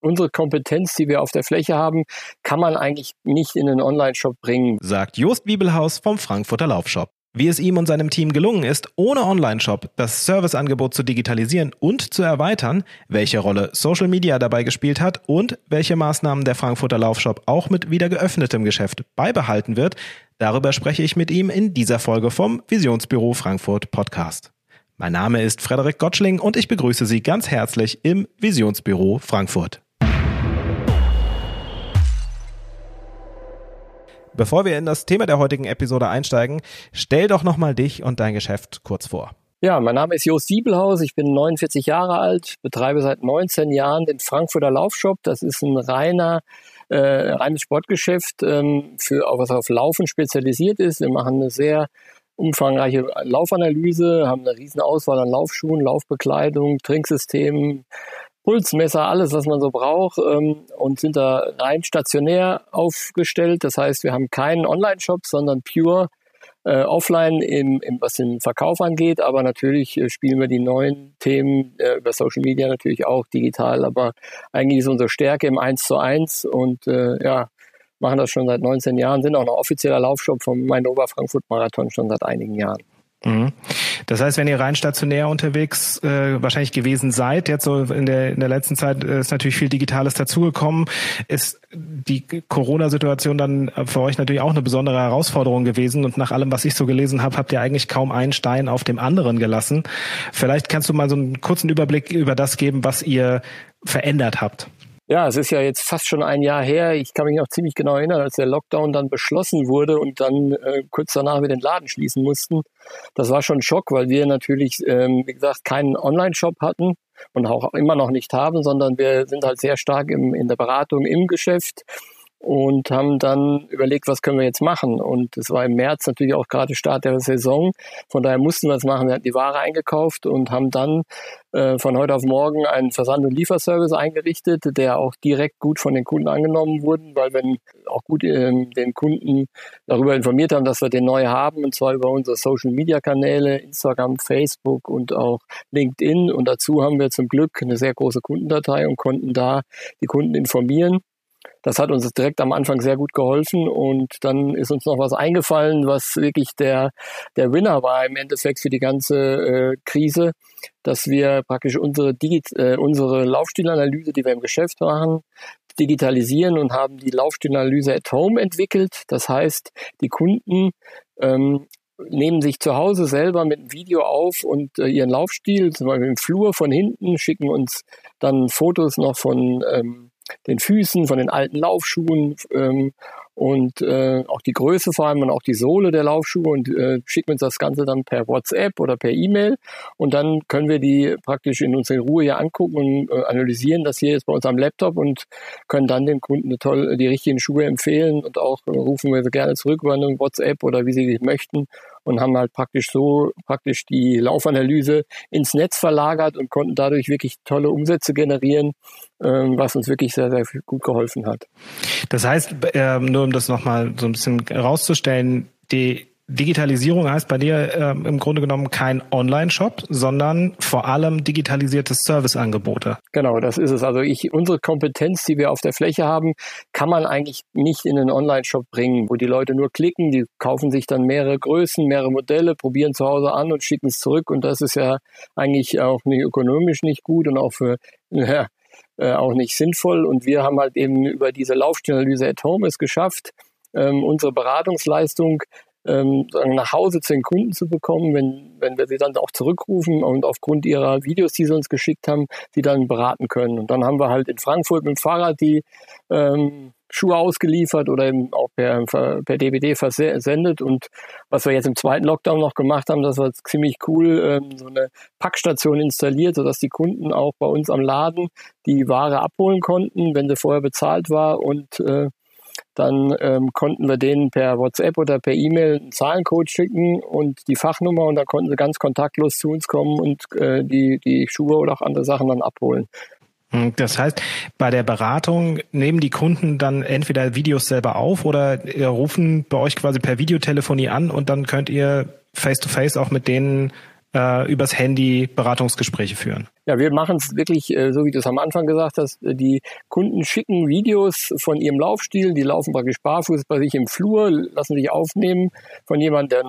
unsere Kompetenz, die wir auf der Fläche haben, kann man eigentlich nicht in einen Online-Shop bringen. Sagt Jost Wiebelhaus vom Frankfurter Laufshop. Wie es ihm und seinem Team gelungen ist, ohne Online-Shop das Serviceangebot zu digitalisieren und zu erweitern, welche Rolle Social Media dabei gespielt hat und welche Maßnahmen der Frankfurter Laufshop auch mit wieder geöffnetem Geschäft beibehalten wird, darüber spreche ich mit ihm in dieser Folge vom Visionsbüro Frankfurt Podcast. Mein Name ist Frederik Gottschling und ich begrüße Sie ganz herzlich im Visionsbüro Frankfurt. Bevor wir in das Thema der heutigen Episode einsteigen, stell doch nochmal dich und dein Geschäft kurz vor. Ja, mein Name ist Jost Siebelhaus, ich bin 49 Jahre alt, betreibe seit 19 Jahren den Frankfurter Laufshop. Das ist ein reiner äh, reines Sportgeschäft, ähm, für was auf Laufen spezialisiert ist. Wir machen eine sehr umfangreiche Laufanalyse, haben eine riesen Auswahl an Laufschuhen, Laufbekleidung, Trinksystemen, Pulsmesser, alles, was man so braucht ähm, und sind da rein stationär aufgestellt. Das heißt, wir haben keinen Online-Shop, sondern pure äh, offline, im, im, was den Verkauf angeht. Aber natürlich äh, spielen wir die neuen Themen äh, über Social Media natürlich auch digital. Aber eigentlich ist unsere Stärke im 1 zu 1 und äh, ja, machen das schon seit 19 Jahren, sind auch noch offizieller Laufshop vom Main Frankfurt Marathon schon seit einigen Jahren. Mhm. Das heißt, wenn ihr rein stationär unterwegs äh, wahrscheinlich gewesen seid, jetzt so in der, in der letzten Zeit äh, ist natürlich viel Digitales dazugekommen, ist die Corona-Situation dann für euch natürlich auch eine besondere Herausforderung gewesen und nach allem, was ich so gelesen habe, habt ihr eigentlich kaum einen Stein auf dem anderen gelassen. Vielleicht kannst du mal so einen kurzen Überblick über das geben, was ihr verändert habt. Ja, es ist ja jetzt fast schon ein Jahr her. Ich kann mich noch ziemlich genau erinnern, als der Lockdown dann beschlossen wurde und dann äh, kurz danach wir den Laden schließen mussten. Das war schon ein Schock, weil wir natürlich, ähm, wie gesagt, keinen Online-Shop hatten und auch immer noch nicht haben, sondern wir sind halt sehr stark im, in der Beratung im Geschäft und haben dann überlegt, was können wir jetzt machen. Und es war im März natürlich auch gerade Start der Saison. Von daher mussten wir es machen. Wir hatten die Ware eingekauft und haben dann äh, von heute auf morgen einen Versand- und Lieferservice eingerichtet, der auch direkt gut von den Kunden angenommen wurde, weil wir auch gut äh, den Kunden darüber informiert haben, dass wir den neu haben, und zwar über unsere Social-Media-Kanäle, Instagram, Facebook und auch LinkedIn. Und dazu haben wir zum Glück eine sehr große Kundendatei und konnten da die Kunden informieren. Das hat uns direkt am Anfang sehr gut geholfen und dann ist uns noch was eingefallen, was wirklich der, der Winner war im Endeffekt für die ganze äh, Krise, dass wir praktisch unsere, Digit äh, unsere Laufstilanalyse, die wir im Geschäft machen, digitalisieren und haben die Laufstilanalyse at Home entwickelt. Das heißt, die Kunden ähm, nehmen sich zu Hause selber mit einem Video auf und äh, ihren Laufstil, zum Beispiel im Flur von hinten, schicken uns dann Fotos noch von ähm, den Füßen, von den alten Laufschuhen ähm, und äh, auch die Größe vor allem und auch die Sohle der Laufschuhe und äh, schicken uns das Ganze dann per WhatsApp oder per E-Mail und dann können wir die praktisch in unserer Ruhe hier angucken und äh, analysieren das hier jetzt bei uns am Laptop und können dann dem Kunden toll die richtigen Schuhe empfehlen und auch äh, rufen wir sie gerne zurück über eine WhatsApp oder wie sie möchten und haben halt praktisch so praktisch die Laufanalyse ins Netz verlagert und konnten dadurch wirklich tolle Umsätze generieren, ähm, was uns wirklich sehr, sehr gut geholfen hat. Das heißt, äh, nur um das nochmal so ein bisschen herauszustellen, die Digitalisierung heißt bei dir äh, im Grunde genommen kein Online-Shop, sondern vor allem digitalisierte Serviceangebote. Genau, das ist es. Also ich, unsere Kompetenz, die wir auf der Fläche haben, kann man eigentlich nicht in einen Online-Shop bringen, wo die Leute nur klicken, die kaufen sich dann mehrere Größen, mehrere Modelle, probieren zu Hause an und schicken es zurück. Und das ist ja eigentlich auch nicht ökonomisch nicht gut und auch für ja, äh, auch nicht sinnvoll. Und wir haben halt eben über diese Laufstellanalyse at Home es geschafft, ähm, unsere Beratungsleistung ähm, nach Hause zu den Kunden zu bekommen, wenn, wenn wir sie dann auch zurückrufen und aufgrund ihrer Videos, die sie uns geschickt haben, sie dann beraten können. Und dann haben wir halt in Frankfurt mit dem Fahrrad die ähm, Schuhe ausgeliefert oder eben auch per, per DVD versendet. Und was wir jetzt im zweiten Lockdown noch gemacht haben, das war ziemlich cool, ähm, so eine Packstation installiert, sodass die Kunden auch bei uns am Laden die Ware abholen konnten, wenn sie vorher bezahlt war und äh, dann ähm, konnten wir denen per WhatsApp oder per E-Mail einen Zahlencode schicken und die Fachnummer und dann konnten sie ganz kontaktlos zu uns kommen und äh, die, die Schuhe oder auch andere Sachen dann abholen. Hm, das heißt, bei der Beratung nehmen die Kunden dann entweder Videos selber auf oder rufen bei euch quasi per Videotelefonie an und dann könnt ihr face-to-face -face auch mit denen äh, übers Handy Beratungsgespräche führen? Ja, wir machen es wirklich, äh, so wie du es am Anfang gesagt hast, die Kunden schicken Videos von ihrem Laufstil, die laufen praktisch barfuß bei sich im Flur, lassen sich aufnehmen von jemandem,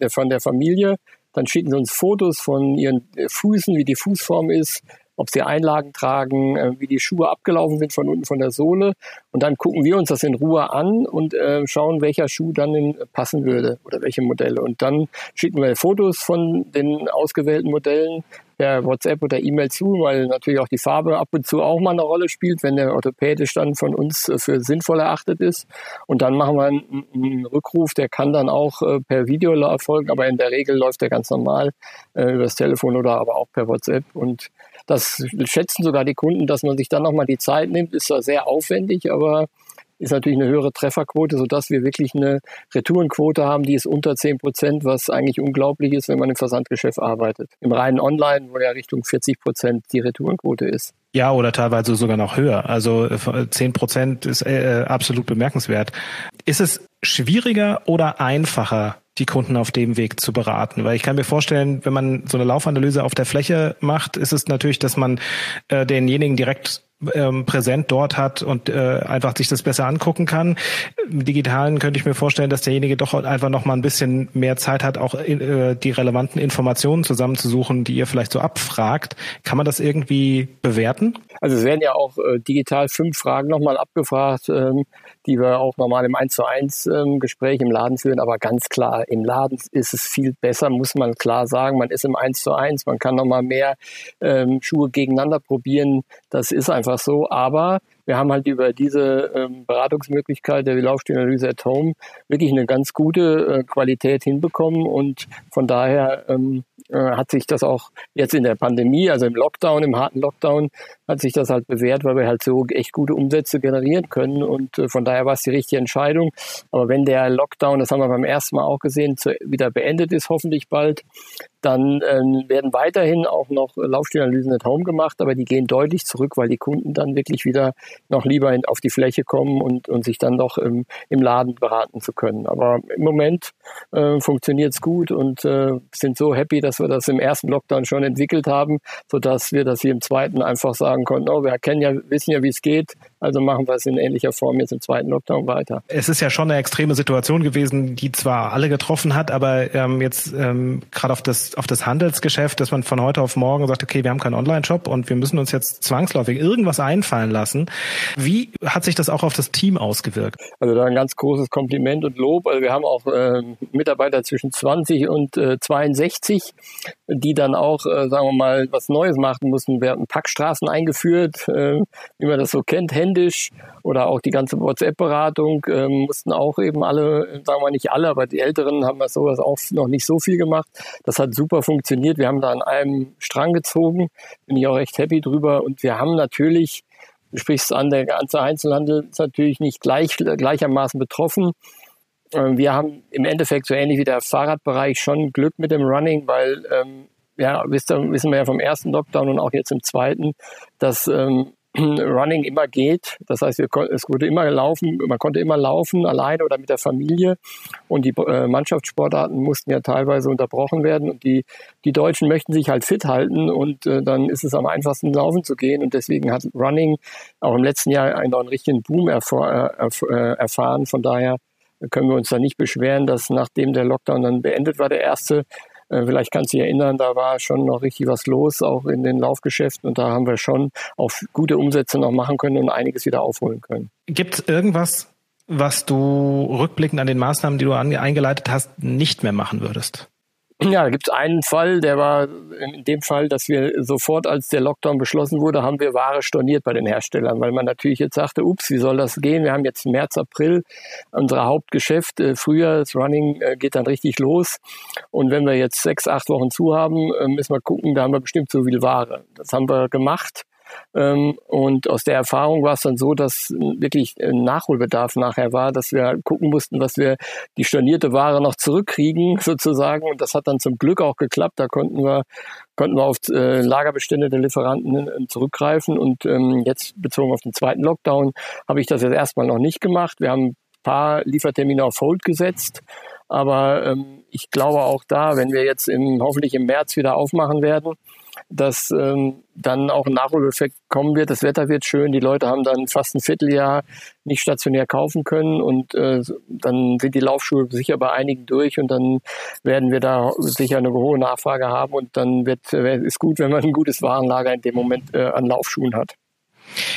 der von der Familie. Dann schicken sie uns Fotos von ihren Füßen, wie die Fußform ist, ob sie Einlagen tragen, äh, wie die Schuhe abgelaufen sind von unten von der Sohle. Und dann gucken wir uns das in Ruhe an und äh, schauen, welcher Schuh dann in, passen würde oder welche Modelle. Und dann schicken wir Fotos von den ausgewählten Modellen per WhatsApp oder E-Mail zu, weil natürlich auch die Farbe ab und zu auch mal eine Rolle spielt, wenn der orthopädisch dann von uns äh, für sinnvoll erachtet ist. Und dann machen wir einen, Rückruf, der kann dann auch äh, per Video erfolgen, aber in der Regel läuft der ganz normal äh, übers Telefon oder aber auch per WhatsApp. Und das schätzen sogar die Kunden, dass man sich dann nochmal die Zeit nimmt. Ist zwar sehr aufwendig, aber ist natürlich eine höhere Trefferquote, sodass wir wirklich eine Retourenquote haben, die ist unter 10 Prozent, was eigentlich unglaublich ist, wenn man im Versandgeschäft arbeitet. Im reinen Online, wo ja Richtung 40 Prozent die Retourenquote ist. Ja, oder teilweise sogar noch höher. Also 10 Prozent ist äh, absolut bemerkenswert. Ist es schwieriger oder einfacher, die Kunden auf dem Weg zu beraten. Weil ich kann mir vorstellen, wenn man so eine Laufanalyse auf der Fläche macht, ist es natürlich, dass man äh, denjenigen direkt ähm, präsent dort hat und äh, einfach sich das besser angucken kann. Im Digitalen könnte ich mir vorstellen, dass derjenige doch einfach noch mal ein bisschen mehr Zeit hat, auch in, äh, die relevanten Informationen zusammenzusuchen, die ihr vielleicht so abfragt. Kann man das irgendwie bewerten? Also es werden ja auch äh, digital fünf Fragen nochmal abgefragt, ähm, die wir auch normal im 1 zu 1 ähm, Gespräch im Laden führen. Aber ganz klar, im Laden ist es viel besser, muss man klar sagen. Man ist im 1 zu 1, man kann nochmal mehr ähm, Schuhe gegeneinander probieren. Das ist einfach so. Aber wir haben halt über diese ähm, Beratungsmöglichkeit der Laufstilanalyse at Home wirklich eine ganz gute äh, Qualität hinbekommen und von daher ähm, äh, hat sich das auch jetzt in der Pandemie, also im Lockdown, im harten Lockdown, hat sich das halt bewährt, weil wir halt so echt gute Umsätze generieren können und äh, von daher war es die richtige Entscheidung. Aber wenn der Lockdown, das haben wir beim ersten Mal auch gesehen, zu, wieder beendet ist, hoffentlich bald, dann ähm, werden weiterhin auch noch Laufstilanalysen at Home gemacht, aber die gehen deutlich zurück, weil die Kunden dann wirklich wieder noch lieber in, auf die Fläche kommen und, und sich dann doch im, im Laden beraten zu können. Aber im Moment äh, funktioniert es gut und äh, sind so happy, dass wir das im ersten Lockdown schon entwickelt haben, sodass wir das hier im zweiten einfach sagen konnten, oh, wir kennen ja, wissen ja, wie es geht, also machen wir es in ähnlicher Form jetzt im zweiten Lockdown weiter. Es ist ja schon eine extreme Situation gewesen, die zwar alle getroffen hat, aber ähm, jetzt ähm, gerade auf das, auf das Handelsgeschäft, dass man von heute auf morgen sagt, okay, wir haben keinen Online-Shop und wir müssen uns jetzt zwangsläufig irgendwas einfallen lassen. Wie hat sich das auch auf das Team ausgewirkt? Also da ein ganz großes Kompliment und Lob. Also wir haben auch äh, Mitarbeiter zwischen 20 und äh, 62, die dann auch, äh, sagen wir mal, was Neues machen mussten. Wir hatten Packstraßen eingeführt, äh, wie man das so kennt, händisch oder auch die ganze WhatsApp-Beratung ähm, mussten auch eben alle, sagen wir nicht alle, aber die Älteren haben das sowas auch noch nicht so viel gemacht. Das hat super funktioniert. Wir haben da an einem Strang gezogen, bin ich auch recht happy drüber und wir haben natürlich Du sprichst an, der ganze Einzelhandel ist natürlich nicht gleich, gleichermaßen betroffen. Ähm, wir haben im Endeffekt so ähnlich wie der Fahrradbereich schon Glück mit dem Running, weil ähm, ja, wissen wir ja vom ersten Lockdown und auch jetzt im zweiten, dass ähm, Running immer geht. Das heißt, wir, es wurde immer laufen, man konnte immer laufen, alleine oder mit der Familie. Und die äh, Mannschaftssportarten mussten ja teilweise unterbrochen werden. Und die, die Deutschen möchten sich halt fit halten und äh, dann ist es am einfachsten, laufen zu gehen. Und deswegen hat Running auch im letzten Jahr einen, einen richtigen Boom erfahr, äh, äh, erfahren. Von daher können wir uns da nicht beschweren, dass nachdem der Lockdown dann beendet war, der erste, äh, vielleicht kannst du dich erinnern, da war schon noch richtig was los, auch in den Laufgeschäften. Und da haben wir schon auch gute Umsätze noch machen können und einiges wieder aufholen können. Gibt es irgendwas, was du rückblickend an den Maßnahmen, die du eingeleitet hast, nicht mehr machen würdest? Ja, da gibt es einen Fall, der war in dem Fall, dass wir sofort, als der Lockdown beschlossen wurde, haben wir Ware storniert bei den Herstellern, weil man natürlich jetzt sagte, ups, wie soll das gehen? Wir haben jetzt März, April unser Hauptgeschäft, äh, Frühjahr, das Running äh, geht dann richtig los. Und wenn wir jetzt sechs, acht Wochen zu haben, äh, müssen wir gucken, da haben wir bestimmt so viel Ware. Das haben wir gemacht und aus der Erfahrung war es dann so, dass wirklich ein Nachholbedarf nachher war, dass wir gucken mussten, dass wir die stornierte Ware noch zurückkriegen sozusagen. Und das hat dann zum Glück auch geklappt. Da konnten wir konnten wir auf äh, Lagerbestände der Lieferanten äh, zurückgreifen. Und ähm, jetzt bezogen auf den zweiten Lockdown habe ich das jetzt erstmal noch nicht gemacht. Wir haben ein paar Liefertermine auf Hold gesetzt Aber ähm, ich glaube auch da, wenn wir jetzt im, hoffentlich im März wieder aufmachen werden, dass ähm, dann auch ein Nachholeffekt kommen wird. Das Wetter wird schön, die Leute haben dann fast ein Vierteljahr nicht stationär kaufen können und äh, dann sind die Laufschuhe sicher bei einigen durch und dann werden wir da sicher eine hohe Nachfrage haben und dann wird äh, ist gut, wenn man ein gutes Warenlager in dem Moment äh, an Laufschuhen hat.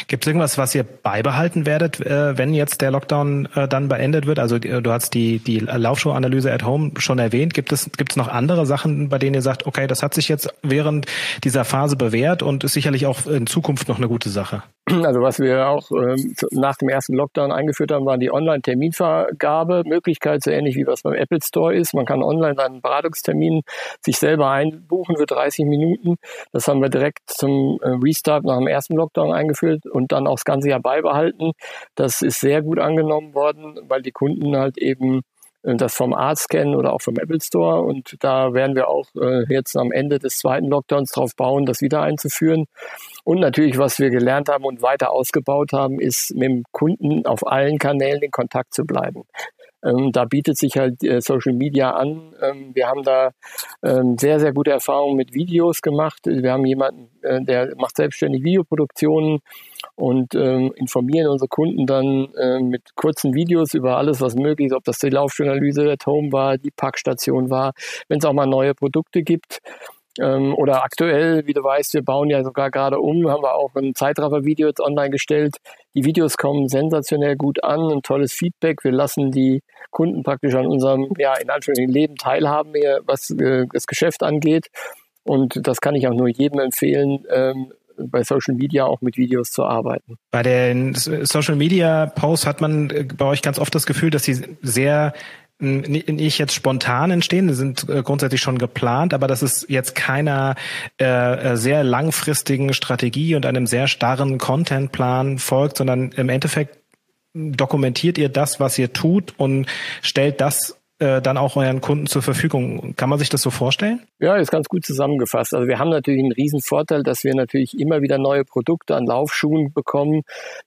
Gibt es irgendwas, was ihr beibehalten werdet, äh, wenn jetzt der Lockdown äh, dann beendet wird? Also äh, du hast die, die Laufschuhanalyse at Home schon erwähnt. Gibt es, gibt es noch andere Sachen, bei denen ihr sagt, okay, das hat sich jetzt während dieser Phase bewährt und ist sicherlich auch in Zukunft noch eine gute Sache? Also was wir auch ähm, nach dem ersten Lockdown eingeführt haben, war die Online-Terminvergabe Möglichkeit, so ähnlich wie was beim Apple Store ist. Man kann online seinen Beratungstermin sich selber einbuchen für 30 Minuten. Das haben wir direkt zum äh, Restart nach dem ersten Lockdown eingeführt und dann auch das ganze Jahr beibehalten. Das ist sehr gut angenommen worden, weil die Kunden halt eben das vom Arzt kennen oder auch vom Apple Store. Und da werden wir auch äh, jetzt am Ende des zweiten Lockdowns drauf bauen, das wieder einzuführen. Und natürlich, was wir gelernt haben und weiter ausgebaut haben, ist mit dem Kunden auf allen Kanälen in Kontakt zu bleiben. Ähm, da bietet sich halt äh, Social Media an. Ähm, wir haben da ähm, sehr, sehr gute Erfahrungen mit Videos gemacht. Wir haben jemanden, äh, der macht selbstständig Videoproduktionen und ähm, informieren unsere Kunden dann äh, mit kurzen Videos über alles, was möglich ist, ob das die Laufjournalise at Home war, die Packstation war, wenn es auch mal neue Produkte gibt. Ähm, oder aktuell, wie du weißt, wir bauen ja sogar gerade um, haben wir auch ein Zeitraffer-Video jetzt online gestellt. Die Videos kommen sensationell gut an, ein tolles Feedback. Wir lassen die Kunden praktisch an unserem, ja, in Anführungszeichen Leben teilhaben, was äh, das Geschäft angeht. Und das kann ich auch nur jedem empfehlen, ähm, bei Social Media auch mit Videos zu arbeiten. Bei den Social Media Posts hat man äh, bei euch ganz oft das Gefühl, dass sie sehr nicht jetzt spontan entstehen, sind äh, grundsätzlich schon geplant, aber dass es jetzt keiner äh, äh, sehr langfristigen Strategie und einem sehr starren Contentplan folgt, sondern im Endeffekt dokumentiert ihr das, was ihr tut und stellt das äh, dann auch euren Kunden zur Verfügung. Kann man sich das so vorstellen? Ja, ist ganz gut zusammengefasst. Also wir haben natürlich einen riesen Vorteil, dass wir natürlich immer wieder neue Produkte an Laufschuhen bekommen,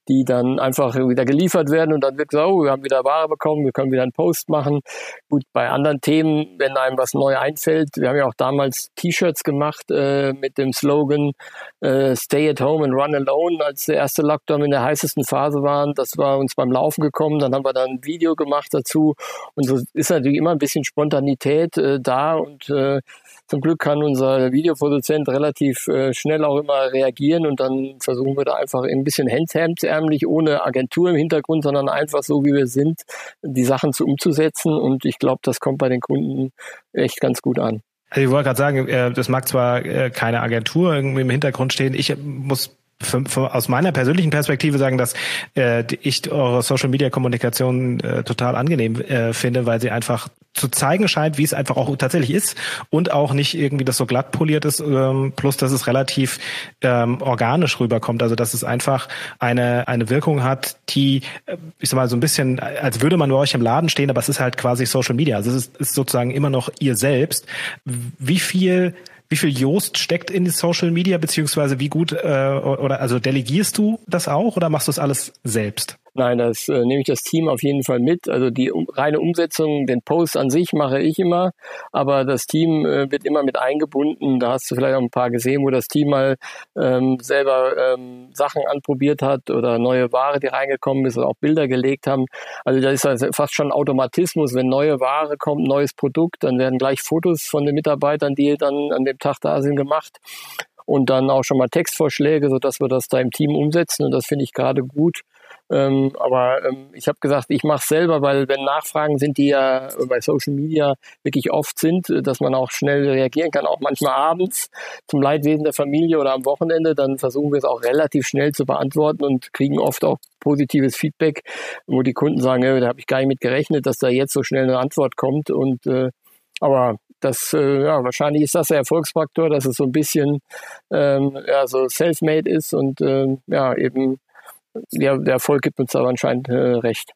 die dann einfach wieder geliefert werden und dann wird gesagt, oh, wir haben wieder Ware bekommen, wir können wieder einen Post machen. Gut, bei anderen Themen, wenn einem was neu einfällt, wir haben ja auch damals T-Shirts gemacht äh, mit dem Slogan äh, Stay at home and run alone, als der erste Lockdown in der heißesten Phase war. Das war uns beim Laufen gekommen, dann haben wir da ein Video gemacht dazu und so ist natürlich immer ein bisschen Spontanität äh, da und äh, zum Glück kann unser Videoproduzent relativ äh, schnell auch immer reagieren und dann versuchen wir da einfach ein bisschen hemdsärmlich, ohne Agentur im Hintergrund, sondern einfach so, wie wir sind, die Sachen zu umzusetzen und ich glaube, das kommt bei den Kunden echt ganz gut an. Also ich wollte gerade sagen, äh, das mag zwar äh, keine Agentur irgendwie im Hintergrund stehen. Ich muss für, für, aus meiner persönlichen Perspektive sagen, dass äh, ich eure Social Media Kommunikation äh, total angenehm äh, finde, weil sie einfach zu zeigen scheint, wie es einfach auch tatsächlich ist und auch nicht irgendwie das so glatt poliert ist, ähm, plus dass es relativ ähm, organisch rüberkommt, also dass es einfach eine eine Wirkung hat, die äh, ich sag mal so ein bisschen, als würde man bei euch im Laden stehen, aber es ist halt quasi Social Media, also es ist, ist sozusagen immer noch ihr selbst. Wie viel wie viel Joost steckt in die Social Media, beziehungsweise wie gut, äh, oder also delegierst du das auch oder machst du es alles selbst? Nein, das äh, nehme ich das Team auf jeden Fall mit. Also die um, reine Umsetzung, den Post an sich mache ich immer, aber das Team äh, wird immer mit eingebunden. Da hast du vielleicht auch ein paar gesehen, wo das Team mal ähm, selber ähm, Sachen anprobiert hat oder neue Ware, die reingekommen ist oder auch Bilder gelegt haben. Also da ist also fast schon Automatismus. Wenn neue Ware kommt, neues Produkt, dann werden gleich Fotos von den Mitarbeitern, die dann an dem Tag da sind, gemacht und dann auch schon mal Textvorschläge, sodass wir das da im Team umsetzen. Und das finde ich gerade gut. Ähm, aber ähm, ich habe gesagt, ich mache selber, weil wenn Nachfragen sind, die ja bei Social Media wirklich oft sind, äh, dass man auch schnell reagieren kann, auch manchmal abends zum Leidwesen der Familie oder am Wochenende, dann versuchen wir es auch relativ schnell zu beantworten und kriegen oft auch positives Feedback, wo die Kunden sagen, da habe ich gar nicht mit gerechnet, dass da jetzt so schnell eine Antwort kommt. Und äh, aber das, äh, ja, wahrscheinlich ist das der Erfolgsfaktor, dass es so ein bisschen ähm, ja, so self-made ist und äh, ja, eben ja, der Erfolg gibt uns aber anscheinend äh, recht.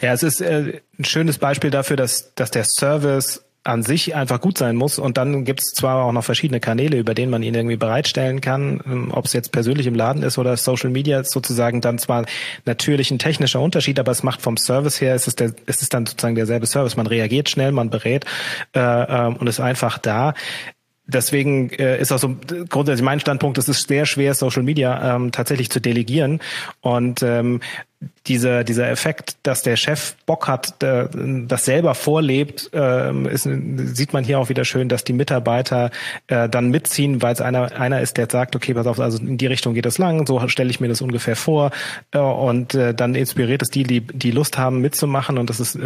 Ja, es ist äh, ein schönes Beispiel dafür, dass, dass der Service an sich einfach gut sein muss. Und dann gibt es zwar auch noch verschiedene Kanäle, über denen man ihn irgendwie bereitstellen kann, ähm, ob es jetzt persönlich im Laden ist oder Social Media, ist sozusagen dann zwar natürlich ein technischer Unterschied, aber es macht vom Service her, es ist, es dann sozusagen derselbe Service. Man reagiert schnell, man berät äh, ähm, und ist einfach da. Deswegen äh, ist auch so grundsätzlich mein Standpunkt, es ist sehr schwer, Social Media ähm, tatsächlich zu delegieren. Und ähm, dieser, dieser Effekt, dass der Chef Bock hat, äh, das selber vorlebt, äh, ist, sieht man hier auch wieder schön, dass die Mitarbeiter äh, dann mitziehen, weil es einer, einer ist, der sagt, okay, pass auf, also in die Richtung geht es lang, so stelle ich mir das ungefähr vor äh, und dann inspiriert es die, die, die Lust haben mitzumachen und das ist,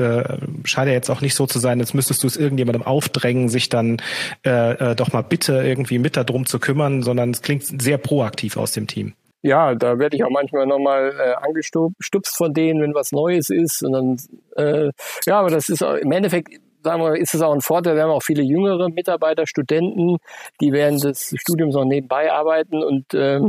scheint ja jetzt auch nicht so zu sein, jetzt müsstest du es irgendjemandem aufdrängen, sich dann doch mal bitte irgendwie mit darum zu kümmern, sondern es klingt sehr proaktiv aus dem Team ja, da werde ich auch manchmal nochmal äh, angestupst von denen, wenn was Neues ist. Und dann, äh, ja, aber das ist im Endeffekt, sagen wir, ist es auch ein Vorteil. Wir haben auch viele jüngere Mitarbeiter, Studenten, die während des Studiums auch nebenbei arbeiten und äh,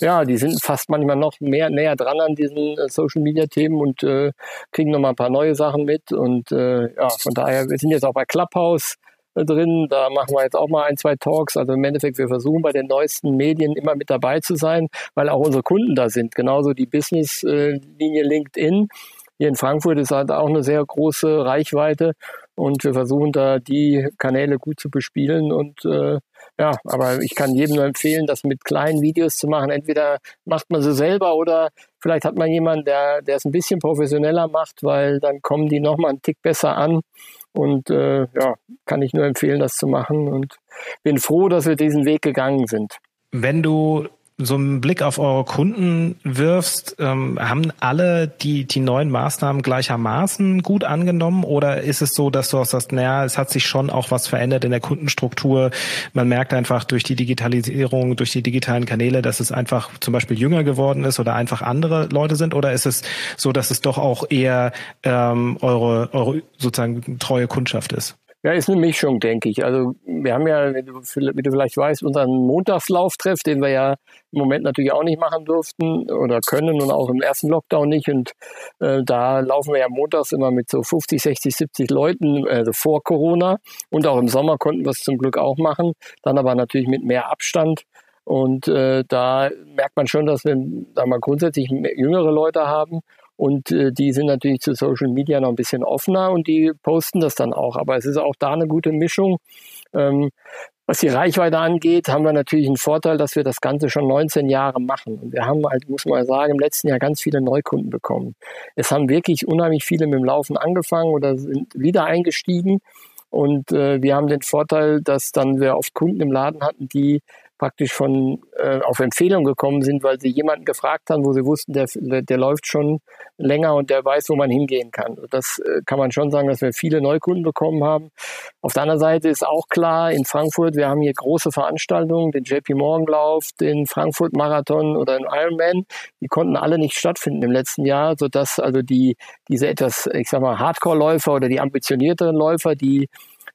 ja, die sind fast manchmal noch mehr näher dran an diesen äh, Social Media Themen und äh, kriegen nochmal ein paar neue Sachen mit. Und äh, ja, von daher, wir sind jetzt auch bei Clubhouse drin. Da machen wir jetzt auch mal ein, zwei Talks. Also im Endeffekt, wir versuchen bei den neuesten Medien immer mit dabei zu sein, weil auch unsere Kunden da sind. Genauso die Business-Linie LinkedIn. Hier in Frankfurt ist halt auch eine sehr große Reichweite und wir versuchen da die Kanäle gut zu bespielen und äh, ja, aber ich kann jedem nur empfehlen, das mit kleinen Videos zu machen. Entweder macht man sie selber oder vielleicht hat man jemanden, der, der es ein bisschen professioneller macht, weil dann kommen die nochmal einen Tick besser an. Und äh, ja, kann ich nur empfehlen, das zu machen und bin froh, dass wir diesen Weg gegangen sind. Wenn du so einen Blick auf eure Kunden wirfst, ähm, haben alle die, die neuen Maßnahmen gleichermaßen gut angenommen oder ist es so, dass du auch sagst, naja, es hat sich schon auch was verändert in der Kundenstruktur. Man merkt einfach durch die Digitalisierung, durch die digitalen Kanäle, dass es einfach zum Beispiel jünger geworden ist oder einfach andere Leute sind oder ist es so, dass es doch auch eher ähm, eure, eure sozusagen treue Kundschaft ist? Ja, ist eine Mischung, denke ich. Also wir haben ja, wie du, wie du vielleicht weißt, unseren Montagslauftreff, den wir ja im Moment natürlich auch nicht machen durften oder können und auch im ersten Lockdown nicht. Und äh, da laufen wir ja montags immer mit so 50, 60, 70 Leuten, also vor Corona. Und auch im Sommer konnten wir es zum Glück auch machen. Dann aber natürlich mit mehr Abstand. Und äh, da merkt man schon, dass wir da mal grundsätzlich jüngere Leute haben und äh, die sind natürlich zu Social Media noch ein bisschen offener und die posten das dann auch. Aber es ist auch da eine gute Mischung. Ähm, was die Reichweite angeht, haben wir natürlich einen Vorteil, dass wir das Ganze schon 19 Jahre machen. Und wir haben halt, muss man sagen, im letzten Jahr ganz viele Neukunden bekommen. Es haben wirklich unheimlich viele mit dem Laufen angefangen oder sind wieder eingestiegen. Und äh, wir haben den Vorteil, dass dann wir oft Kunden im Laden hatten, die praktisch von äh, auf Empfehlung gekommen sind, weil sie jemanden gefragt haben, wo sie wussten, der, der, läuft schon länger und der weiß, wo man hingehen kann. Das äh, kann man schon sagen, dass wir viele Neukunden bekommen haben. Auf der anderen Seite ist auch klar, in Frankfurt, wir haben hier große Veranstaltungen, den JP Morgan Lauf, den Frankfurt Marathon oder den Ironman. Die konnten alle nicht stattfinden im letzten Jahr, sodass also die, diese etwas, ich sag mal, Hardcore-Läufer oder die ambitionierteren Läufer, die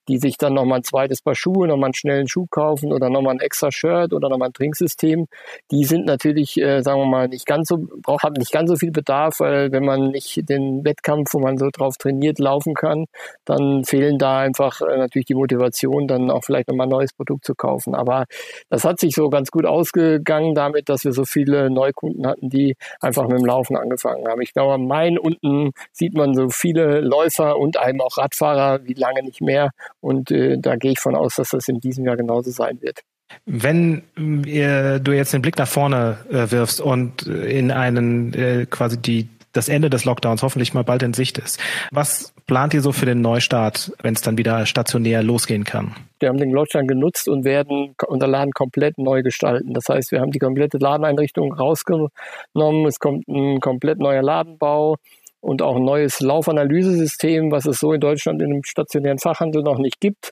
die sich dann nochmal ein zweites Paar Schuhe, nochmal einen schnellen Schuh kaufen oder nochmal ein extra Shirt oder nochmal ein Trinksystem, die sind natürlich, äh, sagen wir mal, nicht ganz so, braucht, haben nicht ganz so viel Bedarf, weil wenn man nicht den Wettkampf, wo man so drauf trainiert, laufen kann, dann fehlen da einfach äh, natürlich die Motivation, dann auch vielleicht nochmal ein neues Produkt zu kaufen. Aber das hat sich so ganz gut ausgegangen damit, dass wir so viele Neukunden hatten, die einfach mit dem Laufen angefangen haben. Ich glaube, am Main unten sieht man so viele Läufer und einem auch Radfahrer wie lange nicht mehr. Und äh, da gehe ich von aus, dass das in diesem Jahr genauso sein wird. Wenn äh, du jetzt den Blick nach vorne äh, wirfst und in einen äh, quasi die das Ende des Lockdowns hoffentlich mal bald in Sicht ist. Was plant ihr so für den Neustart, wenn es dann wieder stationär losgehen kann? Wir haben den Lockdown genutzt und werden unser Laden komplett neu gestalten. Das heißt, wir haben die komplette Ladeneinrichtung rausgenommen. Es kommt ein komplett neuer Ladenbau und auch ein neues Laufanalysesystem, was es so in Deutschland in einem stationären Fachhandel noch nicht gibt.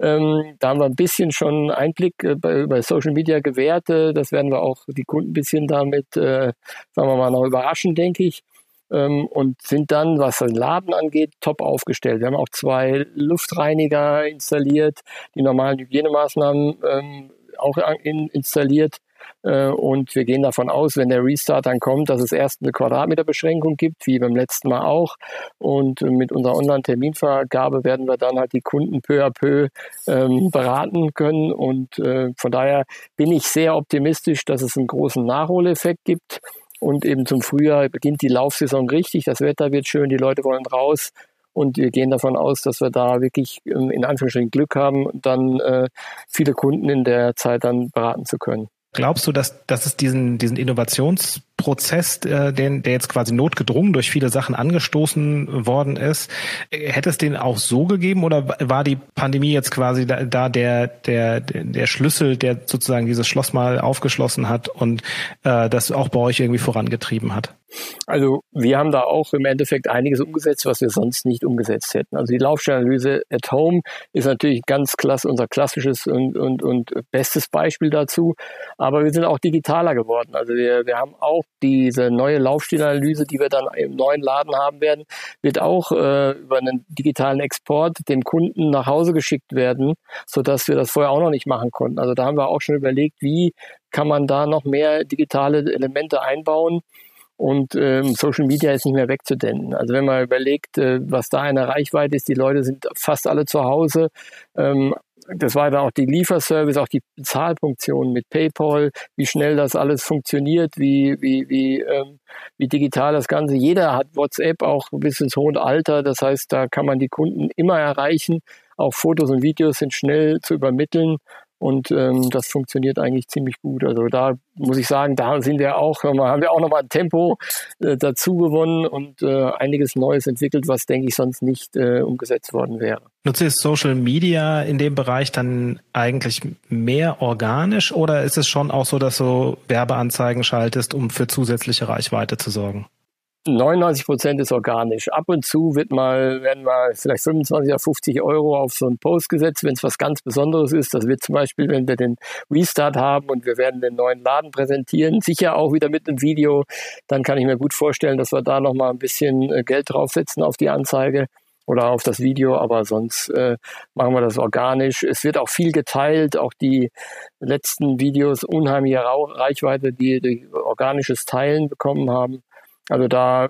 Ähm, da haben wir ein bisschen schon Einblick äh, bei, Social Media gewährt. Äh, das werden wir auch die Kunden ein bisschen damit, äh, sagen wir mal, noch überraschen, denke ich. Ähm, und sind dann, was den Laden angeht, top aufgestellt. Wir haben auch zwei Luftreiniger installiert, die normalen Hygienemaßnahmen ähm, auch in, installiert und wir gehen davon aus, wenn der Restart dann kommt, dass es erst eine Quadratmeterbeschränkung gibt, wie beim letzten Mal auch. Und mit unserer Online-Terminvergabe werden wir dann halt die Kunden peu à peu ähm, beraten können. Und äh, von daher bin ich sehr optimistisch, dass es einen großen Nachholeffekt gibt. Und eben zum Frühjahr beginnt die Laufsaison richtig. Das Wetter wird schön, die Leute wollen raus. Und wir gehen davon aus, dass wir da wirklich ähm, in Anführungsstrichen Glück haben, dann äh, viele Kunden in der Zeit dann beraten zu können. Glaubst du, dass, dass es diesen, diesen Innovationsprozess, äh, den, der jetzt quasi notgedrungen durch viele Sachen angestoßen worden ist, hätte es den auch so gegeben oder war die Pandemie jetzt quasi da, da der, der, der Schlüssel, der sozusagen dieses Schloss mal aufgeschlossen hat und äh, das auch bei euch irgendwie vorangetrieben hat? Also wir haben da auch im Endeffekt einiges umgesetzt, was wir sonst nicht umgesetzt hätten. Also die Laufstellanalyse at Home ist natürlich ganz klasse, unser klassisches und, und, und bestes Beispiel dazu. Aber wir sind auch digitaler geworden. Also wir, wir haben auch diese neue Laufstellanalyse, die wir dann im neuen Laden haben werden, wird auch äh, über einen digitalen Export dem Kunden nach Hause geschickt werden, sodass wir das vorher auch noch nicht machen konnten. Also da haben wir auch schon überlegt, wie kann man da noch mehr digitale Elemente einbauen und ähm, Social Media ist nicht mehr wegzudenken. Also wenn man überlegt, äh, was da eine Reichweite ist, die Leute sind fast alle zu Hause. Ähm, das war dann auch die Lieferservice, auch die Bezahlfunktion mit PayPal, wie schnell das alles funktioniert, wie, wie, wie, ähm, wie digital das Ganze. Jeder hat WhatsApp auch bis ins hohe Alter. Das heißt, da kann man die Kunden immer erreichen. Auch Fotos und Videos sind schnell zu übermitteln. Und ähm, das funktioniert eigentlich ziemlich gut. Also da muss ich sagen, da sind wir auch, haben wir auch nochmal ein Tempo äh, dazu gewonnen und äh, einiges Neues entwickelt, was, denke ich, sonst nicht äh, umgesetzt worden wäre. Nutzt ihr Social Media in dem Bereich dann eigentlich mehr organisch oder ist es schon auch so, dass du Werbeanzeigen schaltest, um für zusätzliche Reichweite zu sorgen? 99 Prozent ist organisch. Ab und zu wird mal, werden mal vielleicht 25 oder 50 Euro auf so einen Post gesetzt, wenn es was ganz Besonderes ist. Das wird zum Beispiel, wenn wir den Restart haben und wir werden den neuen Laden präsentieren, sicher auch wieder mit einem Video, dann kann ich mir gut vorstellen, dass wir da nochmal ein bisschen äh, Geld draufsetzen auf die Anzeige oder auf das Video, aber sonst äh, machen wir das organisch. Es wird auch viel geteilt, auch die letzten Videos unheimliche Reichweite, die durch organisches Teilen bekommen haben. Also da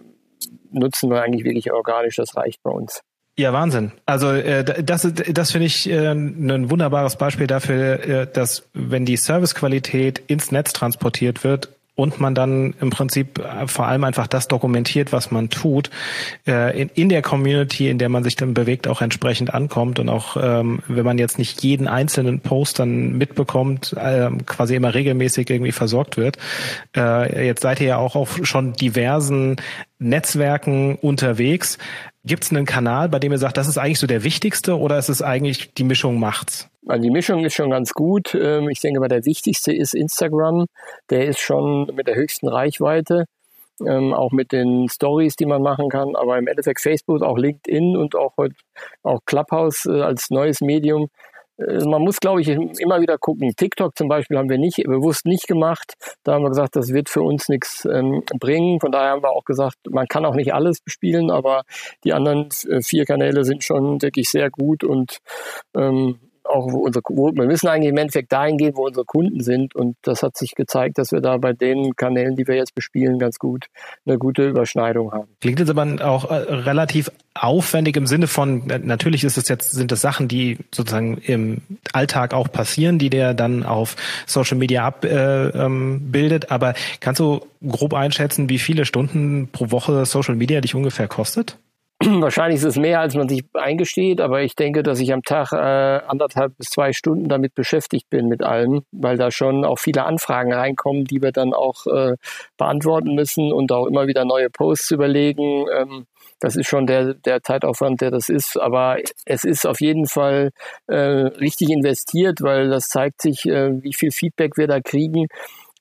nutzen wir eigentlich wirklich organisch, das reicht bei uns. Ja, Wahnsinn. Also äh, das, das finde ich äh, ein wunderbares Beispiel dafür, äh, dass wenn die Servicequalität ins Netz transportiert wird, und man dann im Prinzip äh, vor allem einfach das dokumentiert, was man tut, äh, in, der Community, in der man sich dann bewegt, auch entsprechend ankommt und auch ähm, wenn man jetzt nicht jeden einzelnen Post dann mitbekommt, äh, quasi immer regelmäßig irgendwie versorgt wird. Äh, jetzt seid ihr ja auch auf schon diversen Netzwerken unterwegs. Gibt es einen Kanal, bei dem ihr sagt, das ist eigentlich so der wichtigste oder ist es eigentlich die Mischung macht's? Also die Mischung ist schon ganz gut. Ähm, ich denke mal, der wichtigste ist Instagram. Der ist schon mit der höchsten Reichweite, ähm, auch mit den Stories, die man machen kann. Aber im Endeffekt Facebook, auch LinkedIn und auch heute auch Clubhouse äh, als neues Medium man muss, glaube ich, immer wieder gucken. TikTok zum Beispiel haben wir nicht bewusst nicht gemacht. Da haben wir gesagt, das wird für uns nichts ähm, bringen. Von daher haben wir auch gesagt, man kann auch nicht alles bespielen, aber die anderen äh, vier Kanäle sind schon, denke ich, sehr gut und ähm, auch unsere, wo, wir müssen eigentlich im Endeffekt dahin gehen, wo unsere Kunden sind. Und das hat sich gezeigt, dass wir da bei den Kanälen, die wir jetzt bespielen, ganz gut eine gute Überschneidung haben. Klingt jetzt aber auch äh, relativ aufwendig im Sinne von, natürlich ist es jetzt, sind es Sachen, die sozusagen im Alltag auch passieren, die der dann auf Social Media abbildet. Äh, ähm, aber kannst du grob einschätzen, wie viele Stunden pro Woche Social Media dich ungefähr kostet? Wahrscheinlich ist es mehr, als man sich eingesteht, aber ich denke, dass ich am Tag äh, anderthalb bis zwei Stunden damit beschäftigt bin mit allem, weil da schon auch viele Anfragen reinkommen, die wir dann auch äh, beantworten müssen und auch immer wieder neue Posts überlegen. Ähm, das ist schon der, der Zeitaufwand, der das ist. Aber es ist auf jeden Fall äh, richtig investiert, weil das zeigt sich, äh, wie viel Feedback wir da kriegen.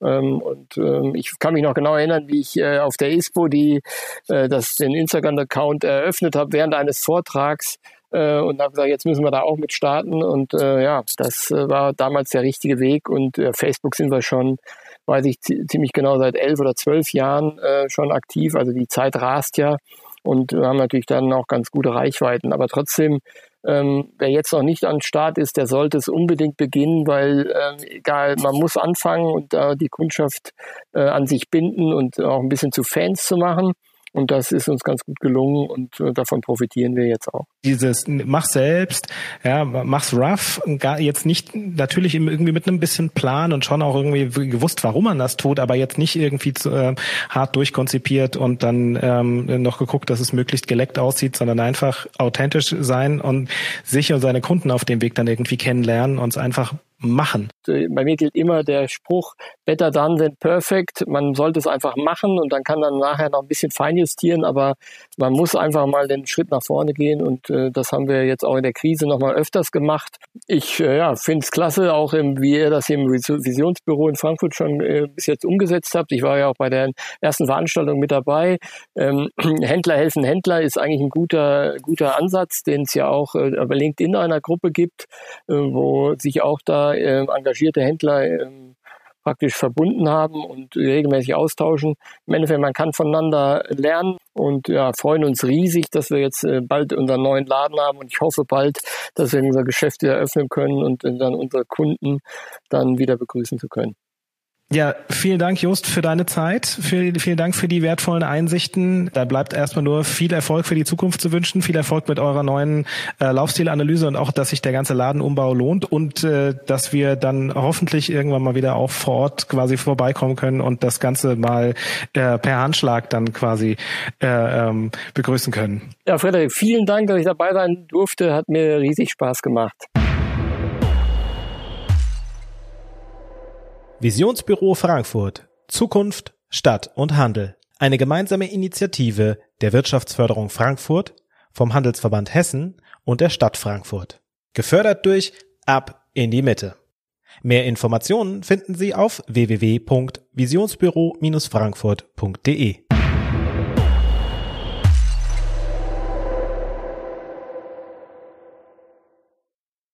Ähm, und ähm, ich kann mich noch genau erinnern, wie ich äh, auf der ISPO die, äh, das, den Instagram-Account eröffnet habe während eines Vortrags äh, und habe gesagt, jetzt müssen wir da auch mit starten. Und äh, ja, das äh, war damals der richtige Weg. Und äh, Facebook sind wir schon, weiß ich ziemlich genau, seit elf oder zwölf Jahren äh, schon aktiv. Also die Zeit rast ja und haben natürlich dann auch ganz gute Reichweiten. Aber trotzdem ähm, wer jetzt noch nicht an Start ist, der sollte es unbedingt beginnen, weil äh, egal, man muss anfangen und äh, die Kundschaft äh, an sich binden und auch ein bisschen zu Fans zu machen. Und das ist uns ganz gut gelungen und äh, davon profitieren wir jetzt auch. Dieses mach selbst, ja, mach's rough, gar jetzt nicht natürlich irgendwie mit einem bisschen Plan und schon auch irgendwie gewusst, warum man das tut, aber jetzt nicht irgendwie zu, äh, hart durchkonzipiert und dann ähm, noch geguckt, dass es möglichst geleckt aussieht, sondern einfach authentisch sein und sich und seine Kunden auf dem Weg dann irgendwie kennenlernen und es einfach machen. Bei mir gilt immer der Spruch, better done than perfect. Man sollte es einfach machen und dann kann dann nachher noch ein bisschen feinjustieren, aber man muss einfach mal den Schritt nach vorne gehen und äh, das haben wir jetzt auch in der Krise noch mal öfters gemacht. Ich äh, ja, finde es klasse, auch im, wie ihr das hier im Visionsbüro in Frankfurt schon äh, bis jetzt umgesetzt habt. Ich war ja auch bei der ersten Veranstaltung mit dabei. Ähm, Händler helfen Händler ist eigentlich ein guter, guter Ansatz, den es ja auch äh, bei LinkedIn einer Gruppe gibt, äh, wo sich auch da äh, engagierte Händler äh, praktisch verbunden haben und regelmäßig austauschen. Im Endeffekt, man kann voneinander lernen und ja, freuen uns riesig, dass wir jetzt äh, bald unseren neuen Laden haben und ich hoffe bald, dass wir unser Geschäft wieder öffnen können und dann unsere Kunden dann wieder begrüßen zu können. Ja, vielen Dank, Just, für deine Zeit. Vielen, vielen Dank für die wertvollen Einsichten. Da bleibt erstmal nur viel Erfolg für die Zukunft zu wünschen, viel Erfolg mit eurer neuen äh, Laufstilanalyse und auch, dass sich der ganze Ladenumbau lohnt und äh, dass wir dann hoffentlich irgendwann mal wieder auch vor Ort quasi vorbeikommen können und das Ganze mal äh, per Handschlag dann quasi äh, ähm, begrüßen können. Ja, Frederik, vielen Dank, dass ich dabei sein durfte. Hat mir riesig Spaß gemacht. Visionsbüro Frankfurt. Zukunft, Stadt und Handel. Eine gemeinsame Initiative der Wirtschaftsförderung Frankfurt, vom Handelsverband Hessen und der Stadt Frankfurt. Gefördert durch Ab in die Mitte. Mehr Informationen finden Sie auf www.visionsbüro-frankfurt.de.